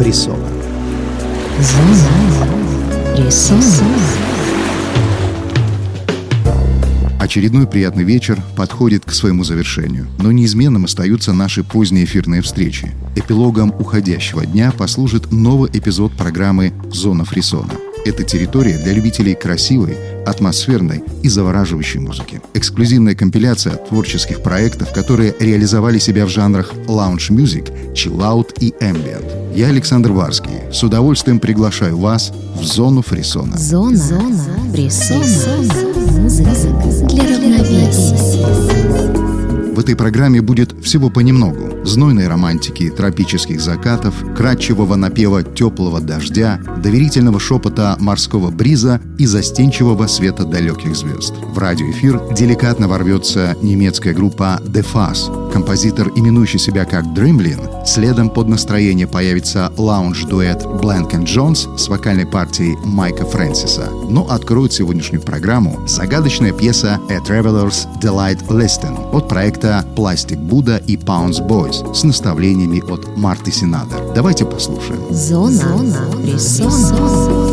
фрисона. Очередной приятный вечер подходит к своему завершению, но неизменным остаются наши поздние эфирные встречи. Эпилогом уходящего дня послужит новый эпизод программы «Зона фрисона». Это территория для любителей красивой, атмосферной и завораживающей музыки. Эксклюзивная компиляция творческих проектов, которые реализовали себя в жанрах лаунж-мюзик, чиллаут и ambient. Я, Александр Варский, с удовольствием приглашаю вас в зону фрисона. Зона, Зона фрисона. Музыка для равновесия. В этой программе будет всего понемногу. Знойной романтики, тропических закатов, кратчевого напева теплого дождя, доверительного шепота морского бриза и застенчивого света далеких звезд. В радиоэфир деликатно ворвется немецкая группа The Fuzz. Композитор, именующий себя как Dreamlin, следом под настроение появится лаунж-дуэт Blank Jones с вокальной партией Майка Фрэнсиса. Но откроет сегодняшнюю программу загадочная пьеса A Traveler's Delight Listen от проекта Plastic Buddha и Pounds Boys с наставлениями от Марты Синадер. Давайте послушаем. Зона, Зона фрисона.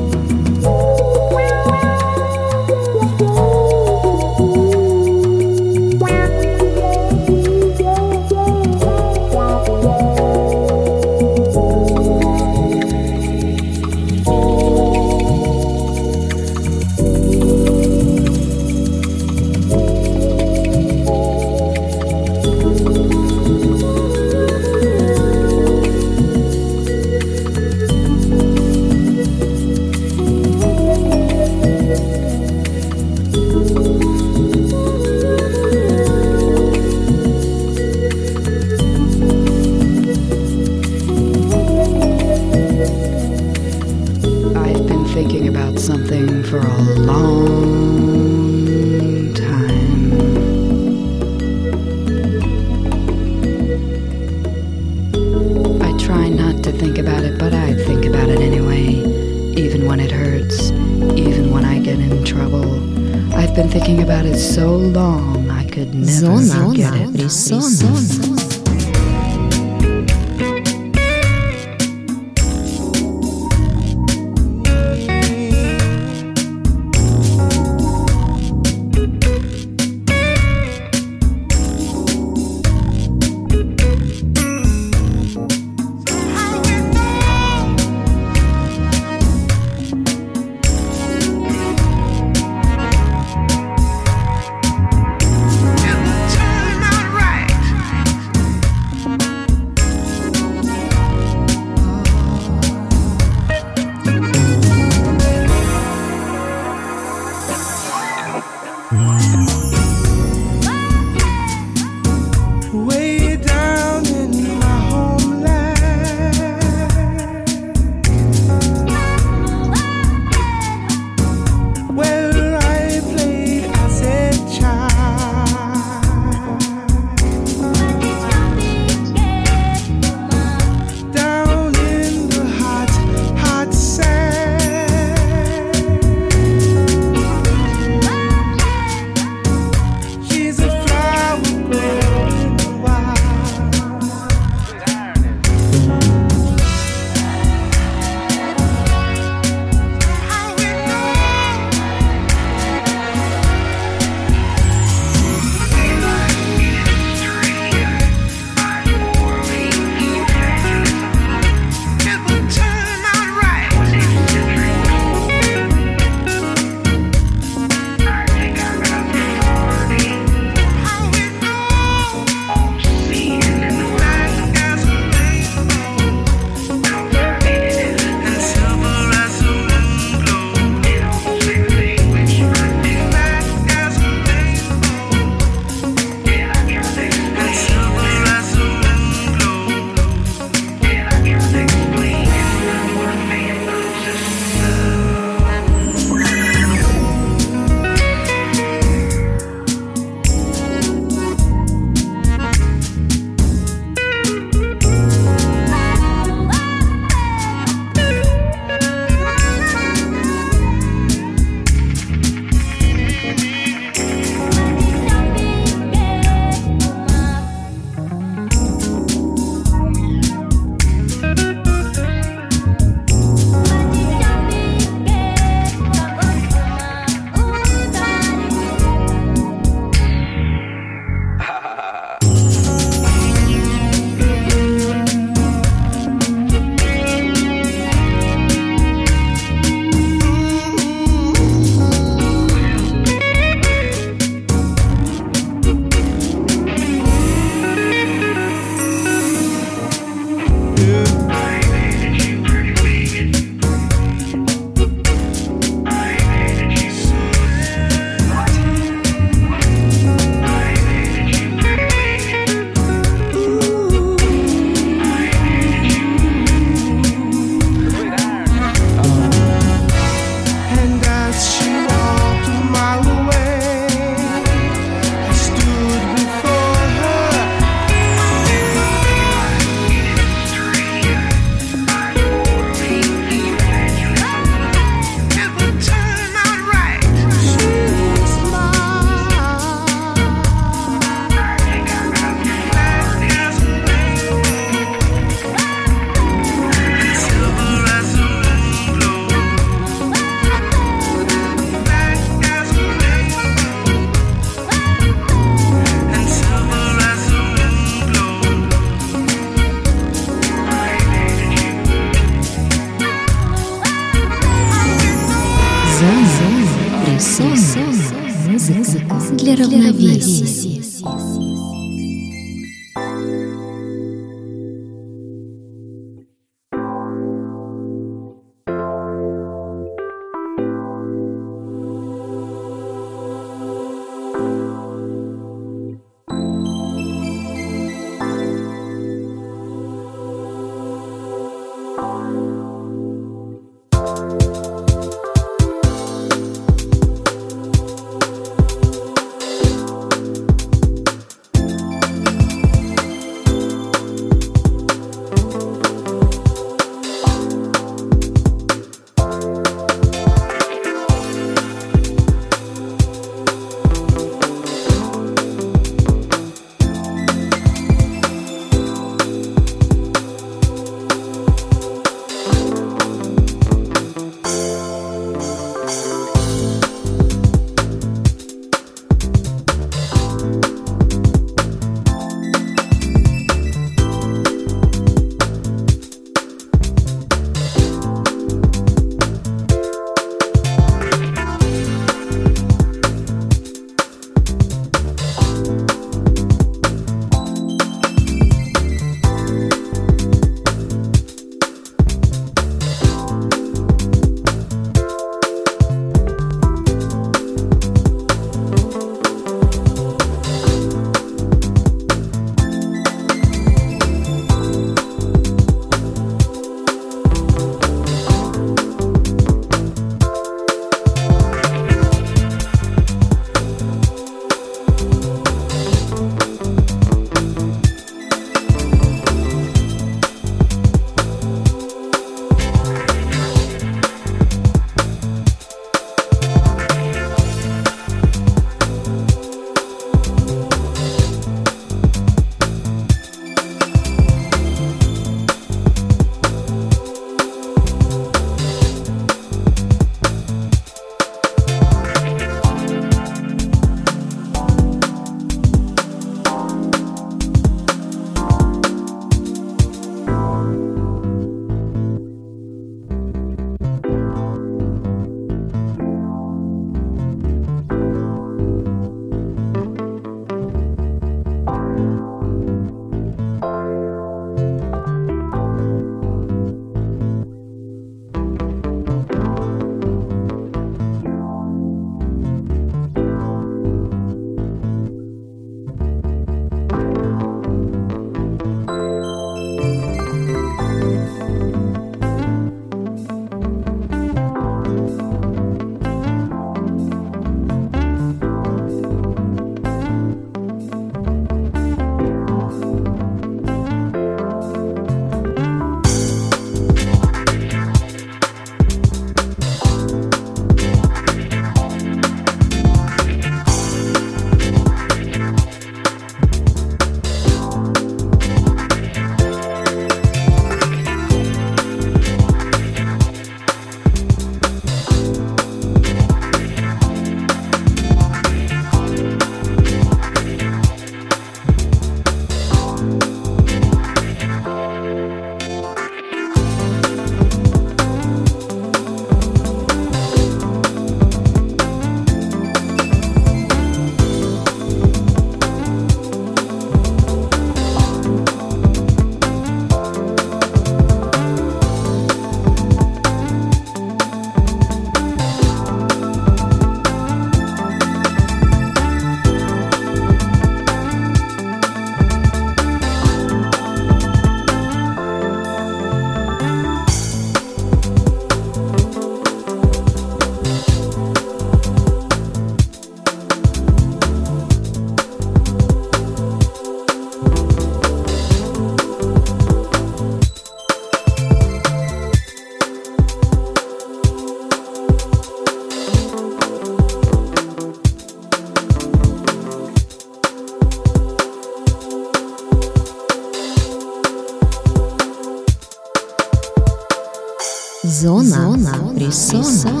Зона, Зона фрисона.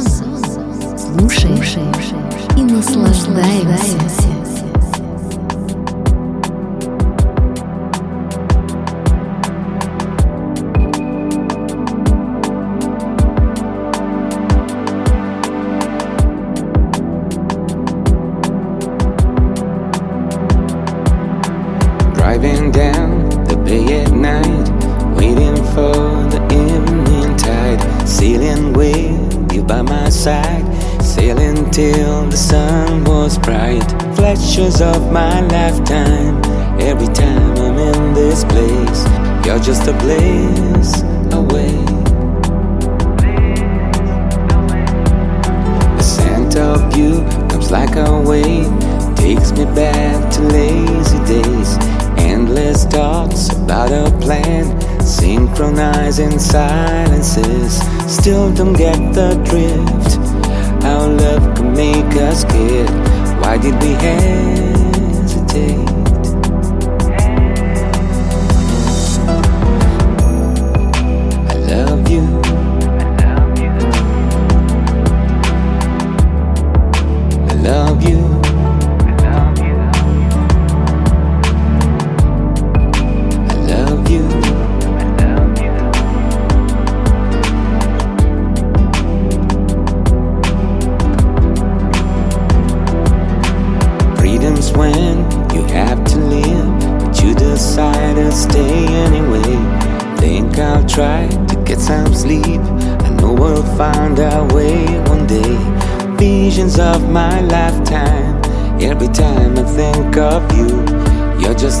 Слушай и наслаждаемся.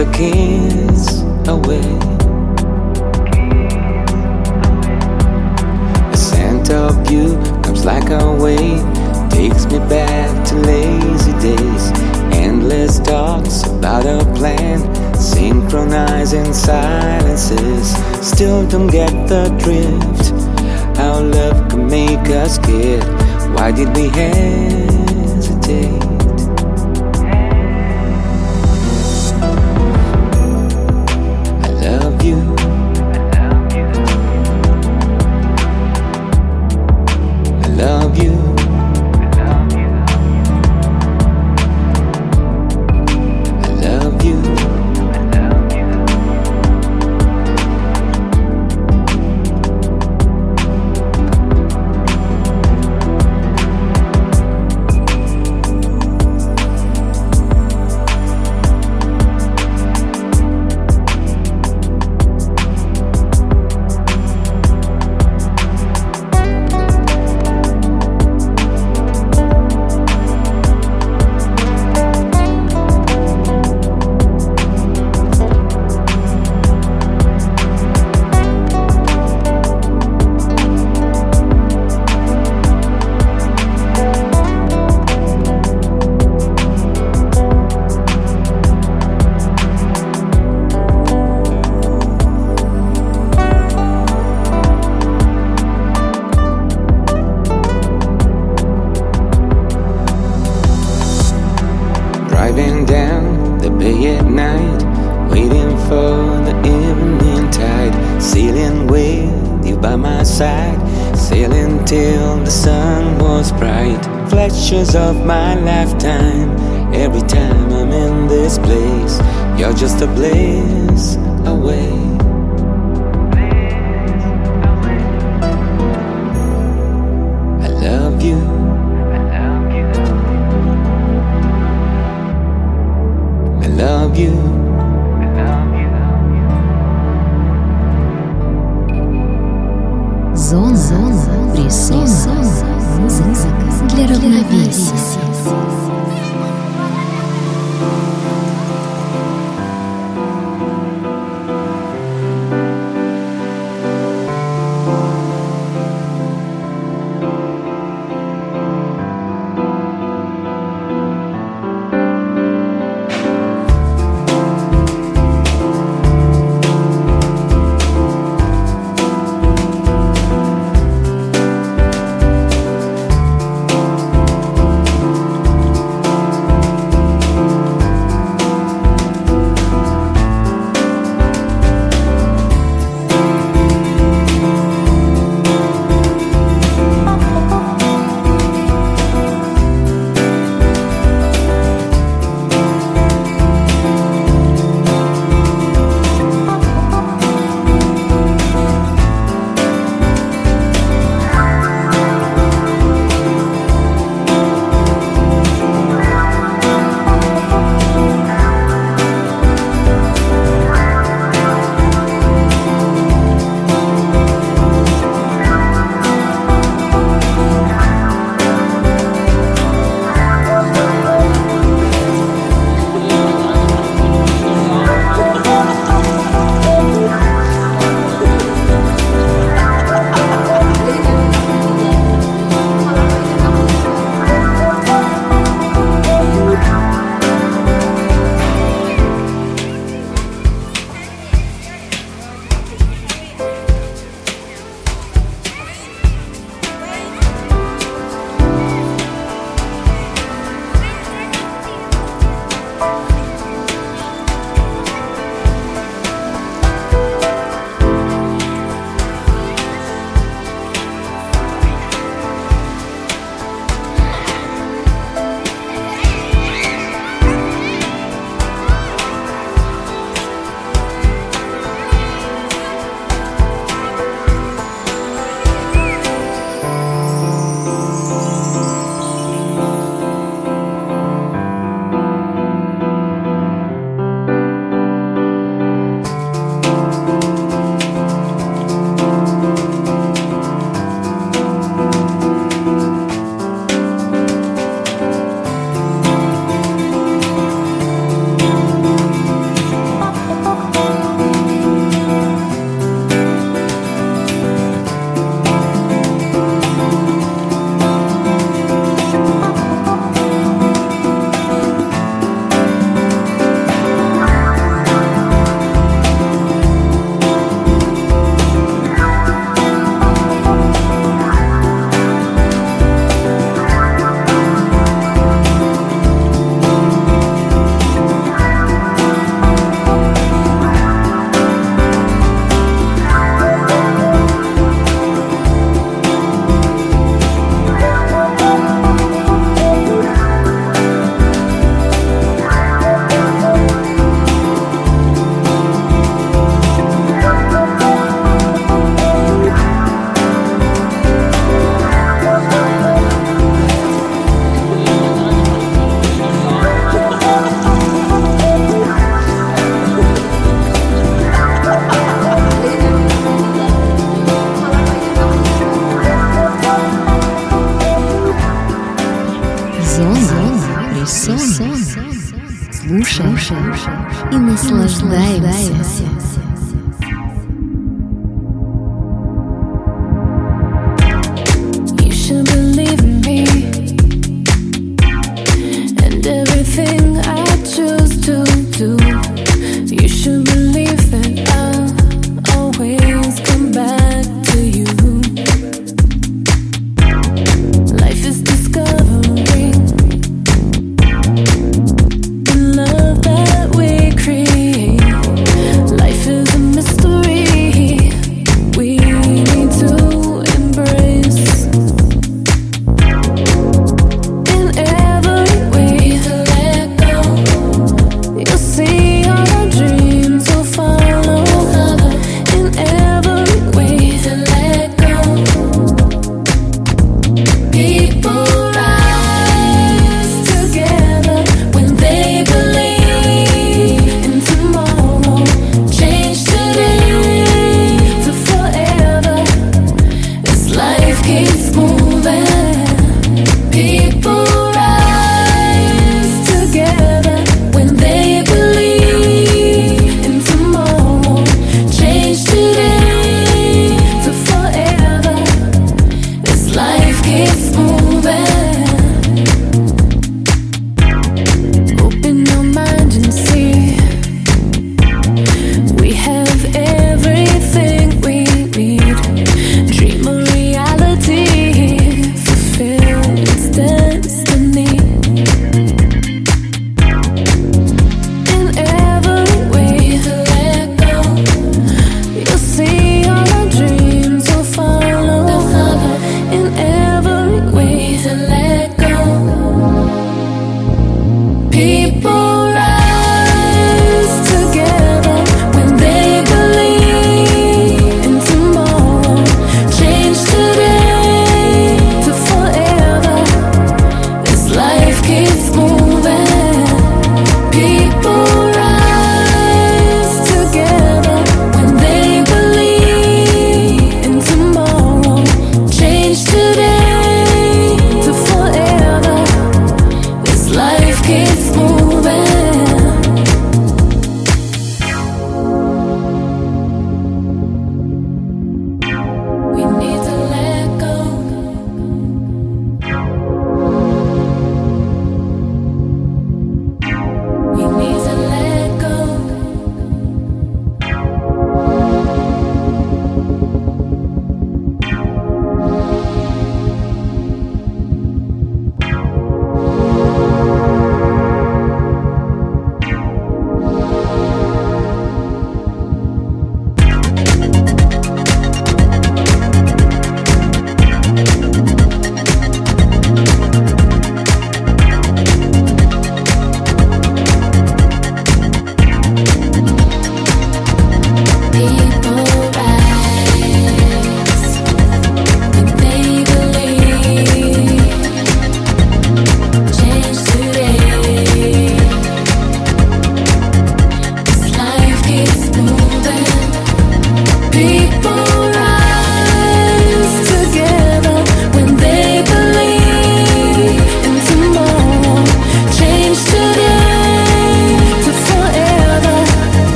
the keys away. The scent of you comes like a wave, takes me back to lazy days. Endless thoughts about a plan, synchronizing silences. Still don't get the drift. How love can make us kid. Why did we hesitate? of my lifetime. Every time I'm in this place, you're just a blaze away. I love you. I love you.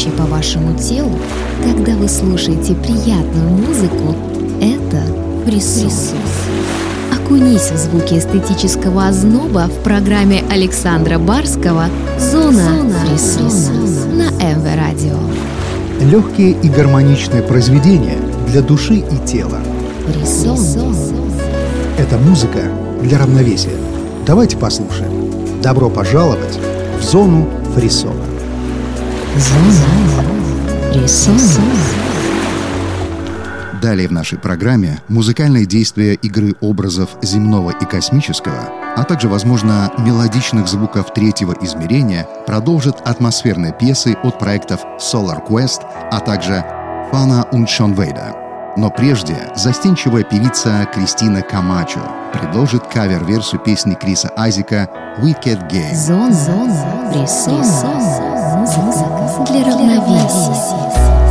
Пробегающие по вашему телу, когда вы слушаете приятную музыку, это присутствие. Окунись в звуки эстетического озноба в программе Александра Барского «Зона, Зона на МВ Радио. Легкие и гармоничные произведения для души и тела. Фрисон. Это музыка для равновесия. Давайте послушаем. Добро пожаловать в зону Фрисон. Далее в нашей программе музыкальное действие игры образов земного и космического, а также, возможно, мелодичных звуков третьего измерения продолжит атмосферные пьесы от проектов Solar Quest, а также Фана Уншонвейда. Но прежде застенчивая певица Кристина Камачо предложит кавер-версию песни Криса Айзека «Wicked Game». Зона, зона, фрисон, музыка для равновесия.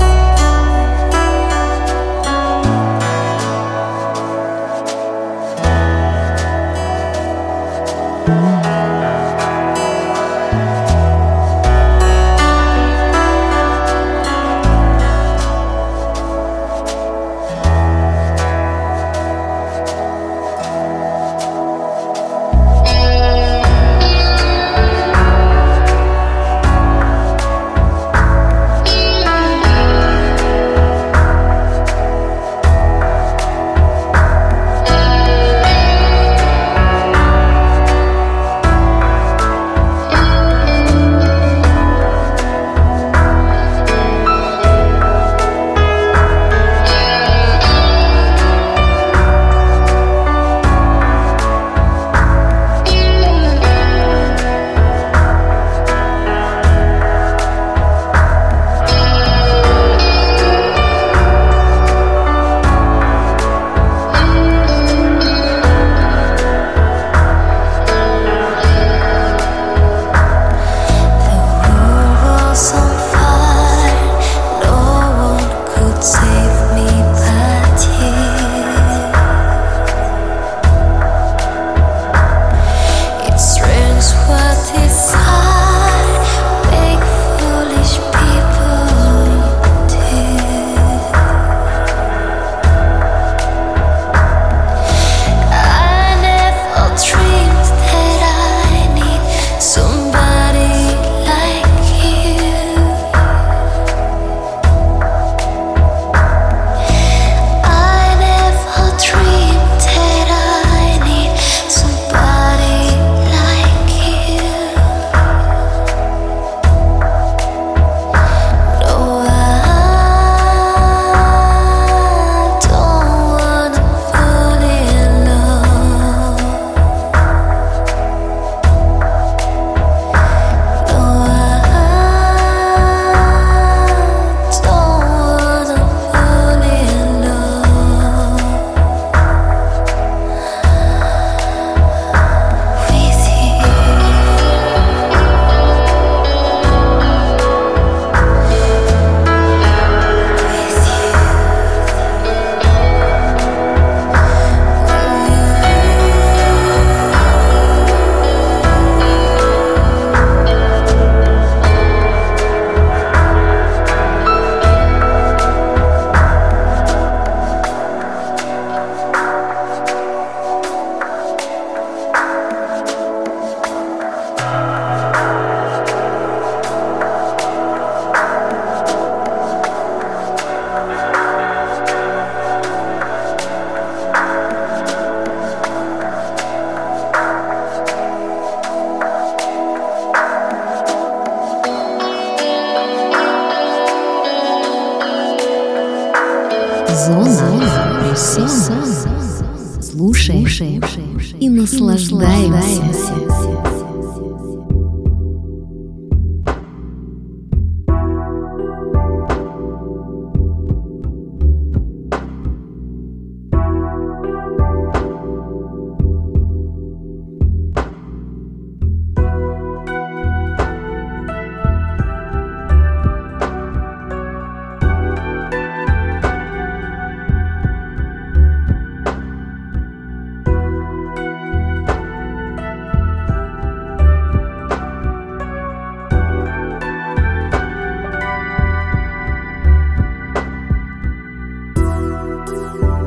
Música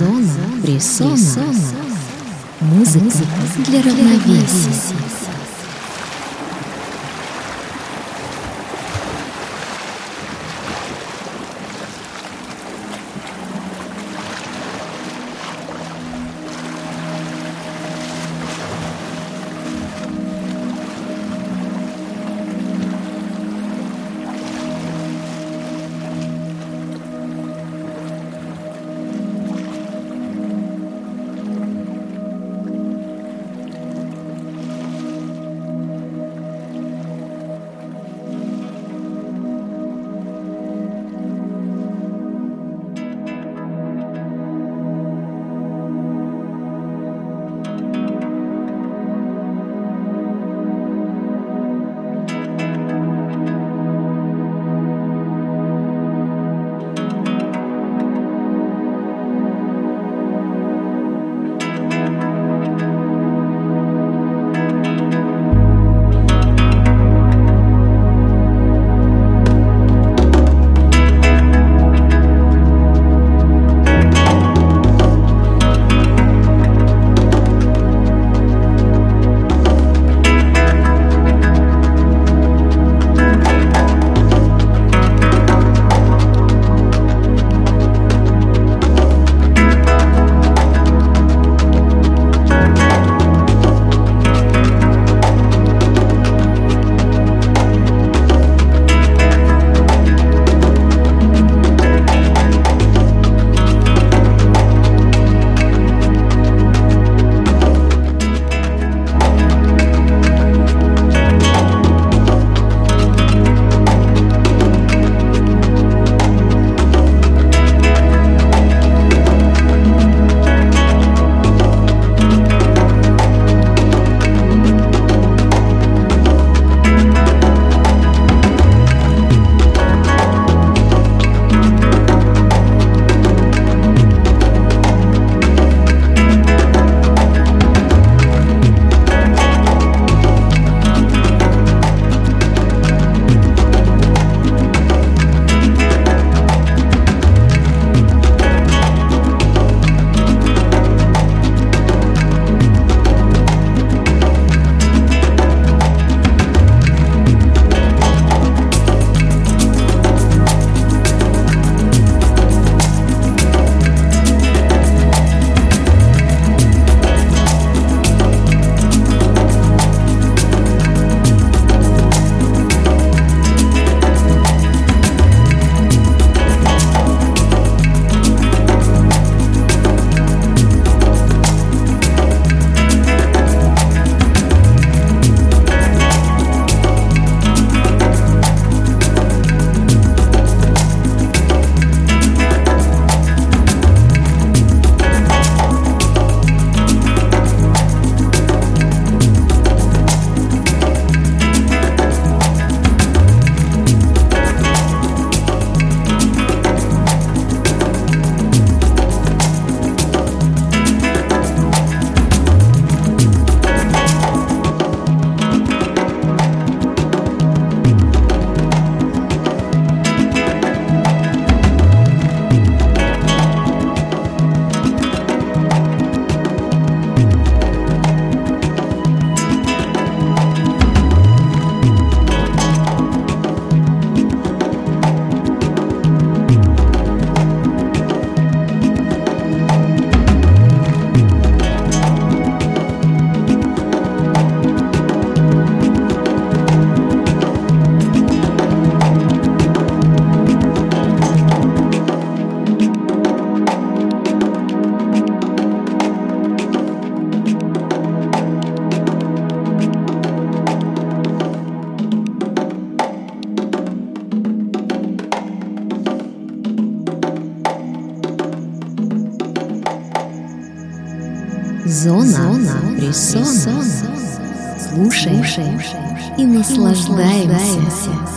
Зона, Зона. Музыка, Музыка для равновесия. Слушаем и наслаждаемся.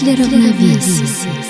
Музыка для равновесия.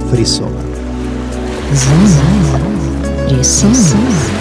фрисона. Зона фрисона.